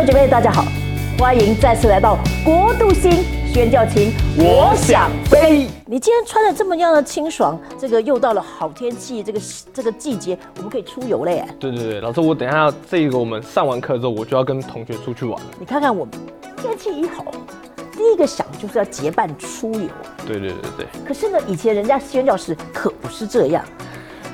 兄姐妹，大家好，欢迎再次来到国度星宣教情，我想飞。你今天穿的这么样的清爽，这个又到了好天气，这个这个季节，我们可以出游了耶。对对对，老师，我等一下这个我们上完课之后，我就要跟同学出去玩了。你看看我们天气一好，第一个想就是要结伴出游。对对对对，可是呢，以前人家宣教士可不是这样，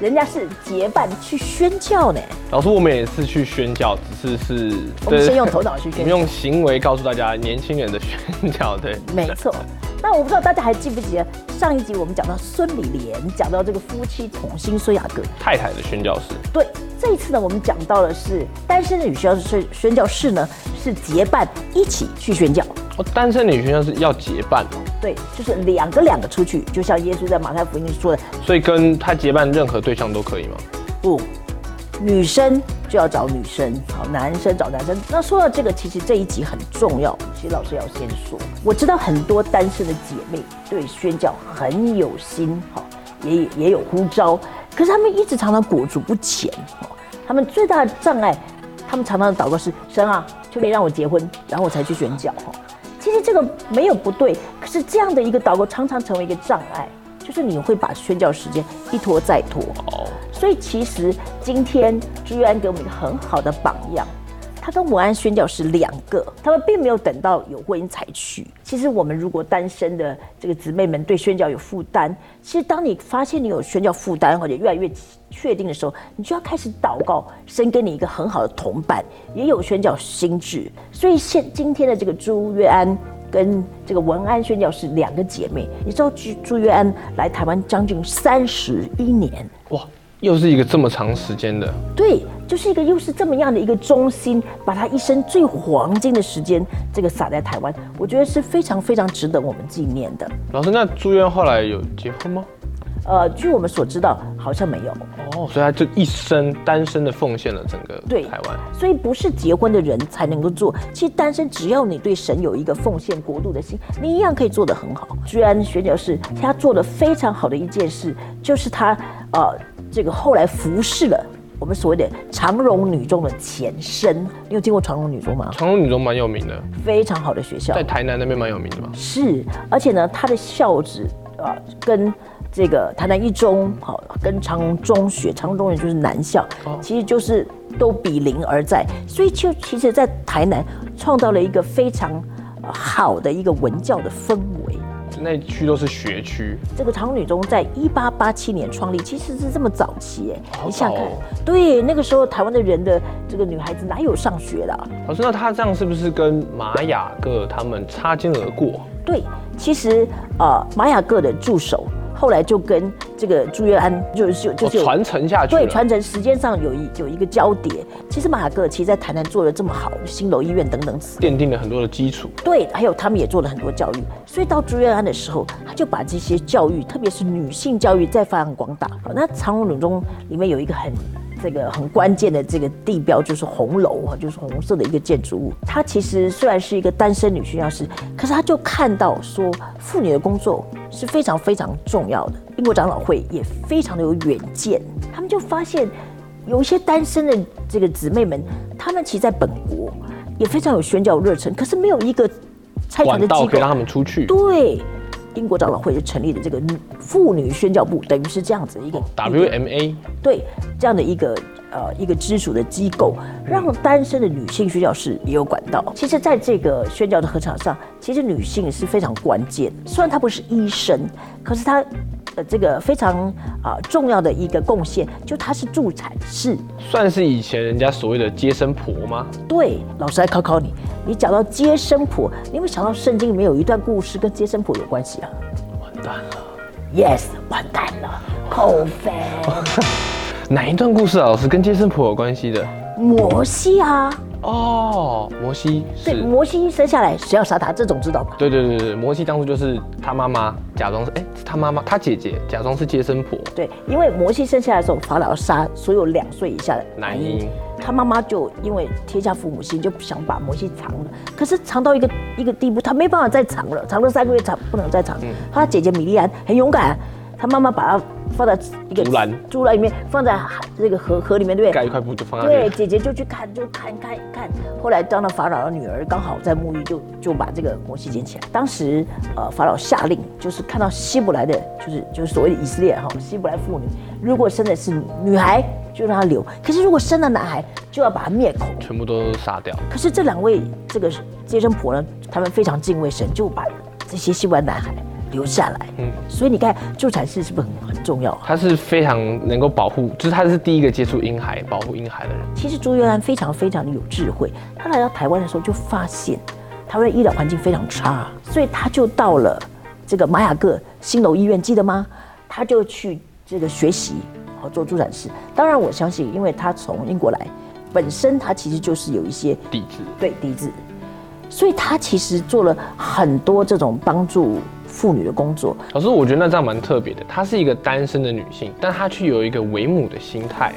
人家是结伴去宣教呢。老师，我们也是去宣教，只是是我们先用头脑去宣教。我们用行为告诉大家年轻人的宣教，对，没错。那我不知道大家还记不记得上一集我们讲到孙李莲，讲到这个夫妻同心孙雅各。太太的宣教士。对，这一次呢，我们讲到的是单身的女宣教士宣教士呢，是结伴一起去宣教。哦，单身女宣教士要结伴哦，对，就是两个两个出去，就像耶稣在马太福音说的，所以跟他结伴任何对象都可以吗？不，女生就要找女生，好，男生找男生。那说到这个，其实这一集很重要。其实老师要先说，我知道很多单身的姐妹对宣教很有心，好，也也有呼召，可是他们一直常常裹足不前，哦，他们最大的障碍，他们常常的祷告是：神啊，求你让我结婚，然后我才去宣教，哈。其实这个没有不对，可是这样的一个祷告常常成为一个障碍，就是你会把宣教时间一拖再拖。哦，所以其实今天朱安给我们一个很好的榜样，他跟文安宣教是两个，他们并没有等到有婚姻才去。其实我们如果单身的这个姊妹们对宣教有负担，其实当你发现你有宣教负担或者越来越确定的时候，你就要开始祷告，神给你一个很好的同伴，也有宣教心智。所以现今天的这个朱月安。跟这个文安宣教是两个姐妹，你知道朱朱月安来台湾将近三十一年，哇，又是一个这么长时间的，对，就是一个又是这么样的一个中心，把他一生最黄金的时间这个撒在台湾，我觉得是非常非常值得我们纪念的。老师，那朱渊后来有结婚吗？呃，据我们所知道，好像没有。哦，所以他就一生单身的奉献了整个对台湾。所以不是结婚的人才能够做，其实单身只要你对神有一个奉献国度的心，你一样可以做得很好。居然学教士他做的非常好的一件事，就是他呃这个后来服侍了我们所谓的长荣女中的前身。你有听过长荣女中吗？长荣女中蛮有名的，非常好的学校，在台南那边蛮有名的嘛。是，而且呢，它的校址啊跟。这个台南一中好，跟长荣中学，长荣中学就是南校，其实就是都比邻而在，所以就其实，在台南创造了一个非常好的一个文教的氛围。那区都是学区。这个长女中在一八八七年创立，其实是这么早期哎，你想看？对，那个时候台湾的人的这个女孩子哪有上学的？老师，那她这样是不是跟玛雅各他们擦肩而过？对，其实呃，玛雅各的助手。后来就跟这个朱约安就是就是传承下去，对，传承时间上有一有一个交叠。其实马雅各其实在台南做的这么好，新楼医院等等，奠定了很多的基础。对，还有他们也做了很多教育，所以到朱约安的时候，他就把这些教育，特别是女性教育再发扬光大。那长隆女中里面有一个很。这个很关键的这个地标就是红楼啊，就是红色的一个建筑物。她其实虽然是一个单身女宣教师，可是她就看到说妇女的工作是非常非常重要的。英国长老会也非常的有远见，他们就发现有一些单身的这个姊妹们，她们其实在本国也非常有宣教热忱，可是没有一个拆船的机构可以让他们出去。对。英国长老会就成立的这个妇女宣教部，等于是这样子一个 WMA，对这样的一个呃一个直属的机构，让单身的女性宣教士也有管道。其实，在这个宣教的合场上，其实女性是非常关键。虽然她不是医生，可是她。的这个非常啊重要的一个贡献，就它是助产士，算是以前人家所谓的接生婆吗？对，老师来考考你，你讲到接生婆，你有没有想到圣经里面有一段故事跟接生婆有关系啊？完蛋了，Yes，完蛋了，扣分。哪一段故事啊？老师跟接生婆有关系的？摩西啊。哦，摩西对，摩西生下来谁要杀他？这种知道吧？对对对对，摩西当初就是他妈妈假装是哎，他妈妈他姐姐假装是接生婆。对，因为摩西生下来的时候，法老要杀所有两岁以下的男婴，他妈妈就因为天下父母心，就想把摩西藏了。可是藏到一个一个地步，他没办法再藏了，藏了三个月，藏不能再藏。他姐姐米莉安很勇敢，他妈妈把它放在一个竹篮竹篮里面，放在海这个河河里面，对不对？盖一块布就放在对，姐姐就去看，就看看看。后来当了法老的女儿刚好在沐浴，就就把这个摩西捡起来。当时呃，法老下令，就是看到希伯来的，就是就是所谓的以色列哈，希伯来妇女，如果生的是女孩，就让她留；可是如果生了男孩，就要把他灭口。全部都杀掉。可是这两位这个接生婆呢，他们非常敬畏神，就把这些希伯来男孩留下来。嗯，所以你看助产士是不是很很重要啊？他是非常能够保护，就是他是第一个接触婴孩、保护婴孩的人。其实朱元安非常非常的有智慧，他来到台湾的时候就发现台湾的医疗环境非常差，所以他就到了这个玛雅各新楼医院，记得吗？他就去这个学习，好做助产士。当然，我相信，因为他从英国来，本身他其实就是有一些抵制对抵制，所以他其实做了很多这种帮助妇女的工作。老师，我觉得那这样蛮特别的。她是一个单身的女性，但她却有一个为母的心态，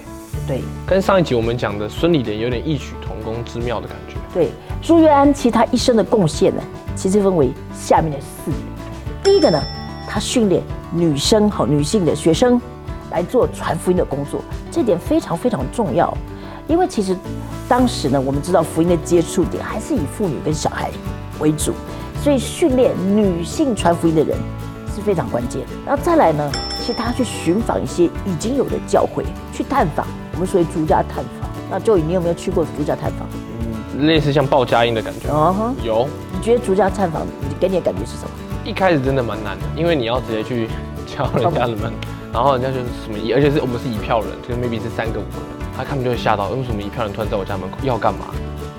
对跟上一集我们讲的孙理莲有点异曲同工之妙的感觉。对，朱月安其实她一生的贡献呢，其实分为下面的四点。第一个呢，她训练女生好女性的学生来做传福音的工作，这点非常非常重要。因为其实当时呢，我们知道福音的接触点还是以妇女跟小孩为主，所以训练女性传福音的人是非常关键的。然后再来呢，其实他去寻访一些已经有的教会，去探访，我们所谓逐家探访。那就你有没有去过逐家探访？类似像报佳音的感觉。哦哈，有，你觉得逐家探访你给你的感觉是什么？一开始真的蛮难的，因为你要直接去敲人家的门，然后人家就是什么一，而且是我们是一票人，就是 maybe 是三个五个人，他看们就会吓到，为什么一票人突然在我家门口要干嘛？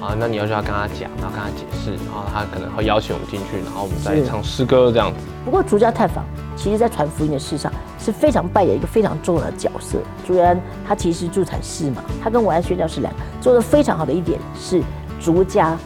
啊，那你要就要跟他讲，然后跟他解释，然后他可能会邀请我们进去，然后我们再唱诗歌这样子。不过逐家探访，其实在传福音的事上是非常扮演一个非常重要的角色。朱元安他其实是助产士嘛，他跟文安宣教士两个做的非常好的一点是逐家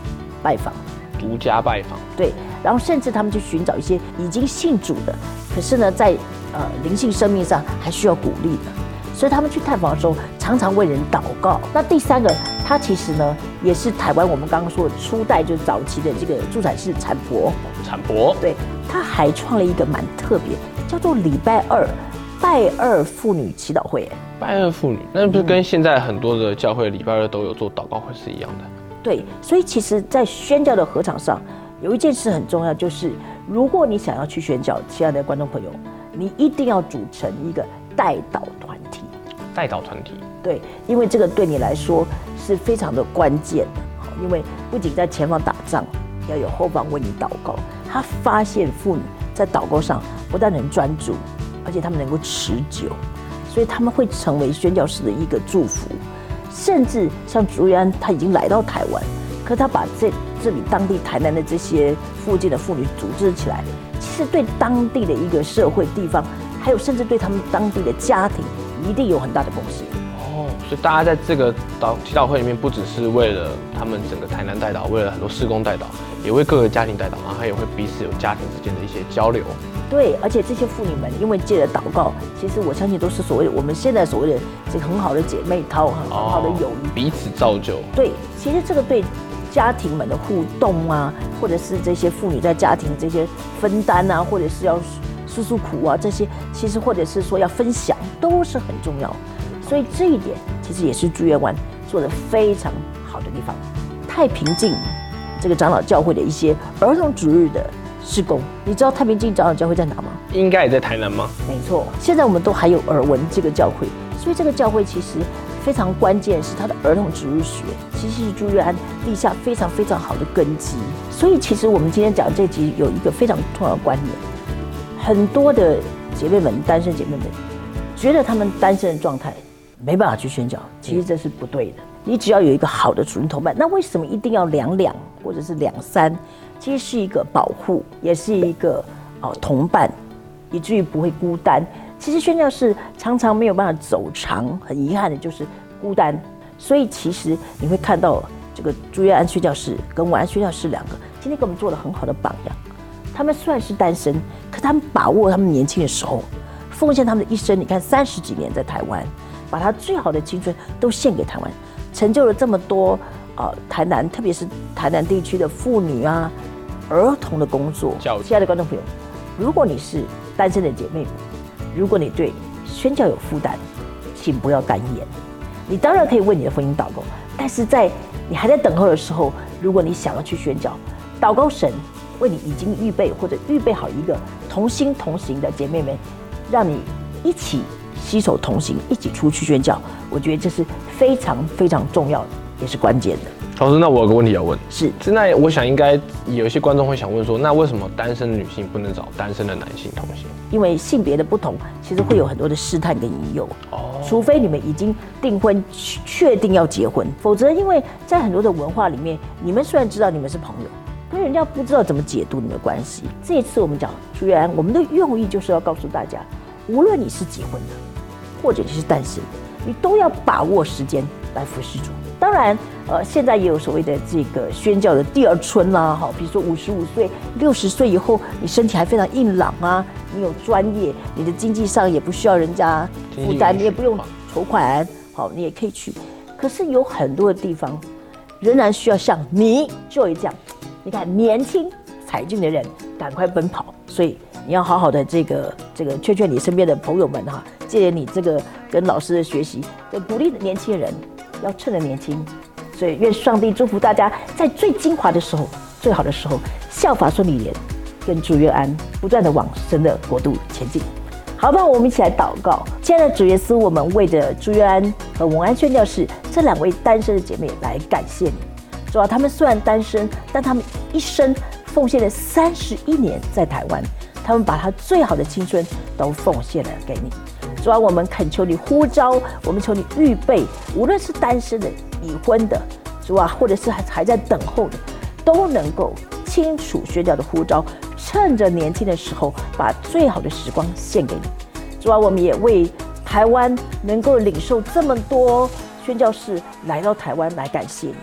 拜访，逐家拜访，对，然后甚至他们去寻找一些已经信主的，可是呢，在呃灵性生命上还需要鼓励的，所以他们去探访的时候，常常为人祷告。那第三个，他其实呢也是台湾我们刚刚说的初代就是早期的这个助产士产婆，产婆，对，他还创了一个蛮特别，叫做礼拜二拜二妇女祈祷会。拜二妇女，那不是跟现在很多的教会礼拜二都有做祷告会是一样的？对，所以其实，在宣教的合场上，有一件事很重要，就是如果你想要去宣教，亲爱的观众朋友，你一定要组成一个代祷团体。代祷团体，对，因为这个对你来说是非常的关键的。好因为不仅在前方打仗，要有后方为你祷告。他发现妇女在祷告上不但能专注，而且他们能够持久，所以他们会成为宣教士的一个祝福。甚至像朱元安，他已经来到台湾，可他把这这里当地台南的这些附近的妇女组织起来，其实对当地的一个社会地方，还有甚至对他们当地的家庭，一定有很大的贡献。哦，所以大家在这个祷祈祷会里面，不只是为了他们整个台南代祷，为了很多施工代祷，也为各个家庭代祷，然后也会彼此有家庭之间的一些交流。对，而且这些妇女们因为借着祷告，其实我相信都是所谓的我们现在所谓的这个很好的姐妹淘，很很好的友谊。彼此造就。对，其实这个对家庭们的互动啊，或者是这些妇女在家庭这些分担啊，或者是要诉诉苦啊，这些其实或者是说要分享，都是很重要。所以这一点其实也是朱元湾做的非常好的地方。太平静这个长老教会的一些儿童主日的施工，你知道太平静长老教会在哪吗？应该也在台南吗？没错，现在我们都还有耳闻这个教会，所以这个教会其实非常关键，是它的儿童主日学，其实是朱月安立下非常非常好的根基。所以其实我们今天讲这集有一个非常重要的观念，很多的姐妹们，单身姐妹们，觉得她们单身的状态没办法去宣教，其实这是不对的。你只要有一个好的主任同伴，那为什么一定要两两或者是两三？其实是一个保护，也是一个哦同伴，以至于不会孤单。其实宣教士常常没有办法走长，很遗憾的就是孤单。所以其实你会看到这个朱月安宣教士跟晚安宣教士两个，今天给我们做了很好的榜样。他们虽然是单身，可他们把握他们年轻的时候，奉献他们的一生。你看三十几年在台湾，把他最好的青春都献给台湾，成就了这么多呃台南，特别是台南地区的妇女啊、儿童的工作。亲爱的观众朋友，如果你是单身的姐妹，如果你对宣教有负担，请不要干言。你当然可以为你的婚姻祷告，但是在你还在等候的时候，如果你想要去宣教，祷告神为你已经预备或者预备好一个同心同行的姐妹们，让你一起携手同行，一起出去宣教。我觉得这是非常非常重要的，也是关键的。老师，那我有个问题要问，是，那我想应该有一些观众会想问说，那为什么单身的女性不能找单身的男性同行？因为性别的不同，其实会有很多的试探跟引诱。哦，除非你们已经订婚，确定要结婚，否则因为在很多的文化里面，你们虽然知道你们是朋友，可是人家不知道怎么解读你们的关系。这一次我们讲朱元，我们的用意就是要告诉大家，无论你是结婚的，或者你是单身，你都要把握时间来服侍主。当然，呃，现在也有所谓的这个宣教的第二春啦，哈，比如说五十五岁、六十岁以后，你身体还非常硬朗啊，你有专业，你的经济上也不需要人家负担，你也不用筹款，好，你也可以去。可是有很多的地方，仍然需要像你 Joy 这样，你看年轻才俊的人赶快奔跑，所以你要好好的这个这个劝劝你身边的朋友们哈，借着你这个跟老师的学习，就鼓励年轻人。要趁着年轻，所以愿上帝祝福大家，在最精华的时候、最好的时候，效法孙理莲跟主约安，不断的往神的国度前进。好吧，我们一起来祷告。亲爱的主耶稣，我们为着朱约安和文安宣教士这两位单身的姐妹来感谢你。主啊，他们虽然单身，但他们一生奉献了三十一年在台湾，他们把他最好的青春都奉献了给你。主啊，我们恳求你呼召，我们求你预备，无论是单身的、已婚的，主啊，或者是还还在等候的，都能够清楚宣教的呼召，趁着年轻的时候，把最好的时光献给你。主啊，我们也为台湾能够领受这么多宣教士来到台湾来感谢你。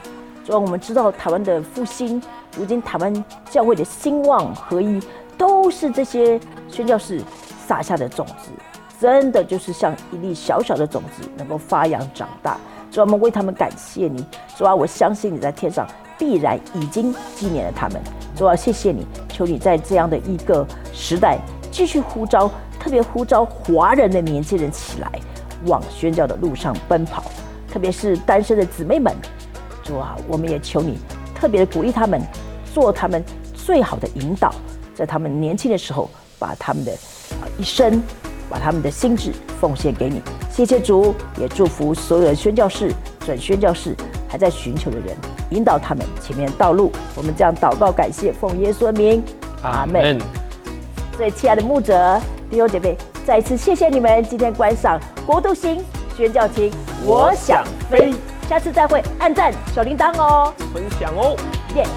主啊，我们知道台湾的复兴，如今台湾教会的兴旺合一，都是这些宣教士撒下的种子。真的就是像一粒小小的种子，能够发扬长大。主啊，我们为他们感谢你。主啊，我相信你在天上必然已经纪念了他们。主啊，谢谢你，求你在这样的一个时代继续呼召，特别呼召华人的年轻人起来，往宣教的路上奔跑。特别是单身的姊妹们，主啊，我们也求你特别的鼓励他们，做他们最好的引导，在他们年轻的时候，把他们的一生。把他们的心智奉献给你，谢谢主，也祝福所有的宣教士、准宣教士还在寻求的人，引导他们前面的道路。我们这样祷告，感谢奉耶稣的名，阿门。最亲爱的牧者弟兄姐妹，再一次谢谢你们今天观赏国度星宣教厅，我想飞，下次再会，按赞小铃铛哦，分享哦，耶。